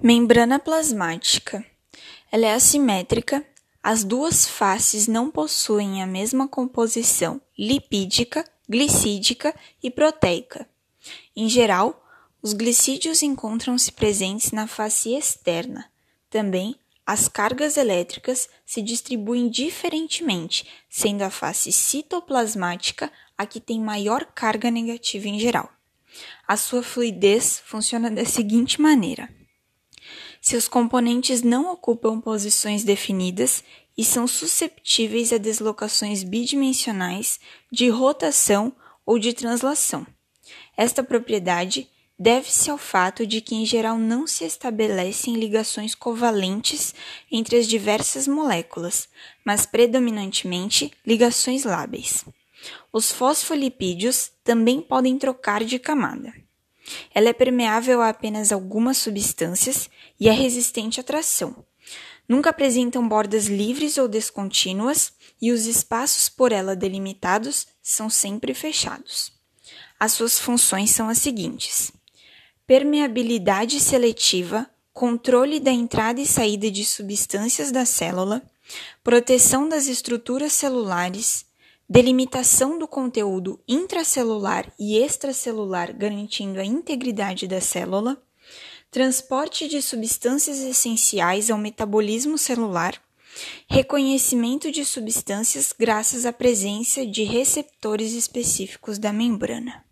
Membrana plasmática. Ela é assimétrica, as duas faces não possuem a mesma composição lipídica, glicídica e proteica. Em geral, os glicídios encontram-se presentes na face externa. Também, as cargas elétricas se distribuem diferentemente, sendo a face citoplasmática a que tem maior carga negativa em geral. A sua fluidez funciona da seguinte maneira. Seus componentes não ocupam posições definidas e são susceptíveis a deslocações bidimensionais de rotação ou de translação. Esta propriedade deve-se ao fato de que, em geral, não se estabelecem ligações covalentes entre as diversas moléculas, mas predominantemente ligações lábeis. Os fosfolipídios também podem trocar de camada. Ela é permeável a apenas algumas substâncias e é resistente à tração. Nunca apresentam bordas livres ou descontínuas e os espaços por ela delimitados são sempre fechados. As suas funções são as seguintes: permeabilidade seletiva, controle da entrada e saída de substâncias da célula, proteção das estruturas celulares, delimitação do conteúdo intracelular e extracelular, garantindo a integridade da célula, transporte de substâncias essenciais ao metabolismo celular, reconhecimento de substâncias graças à presença de receptores específicos da membrana.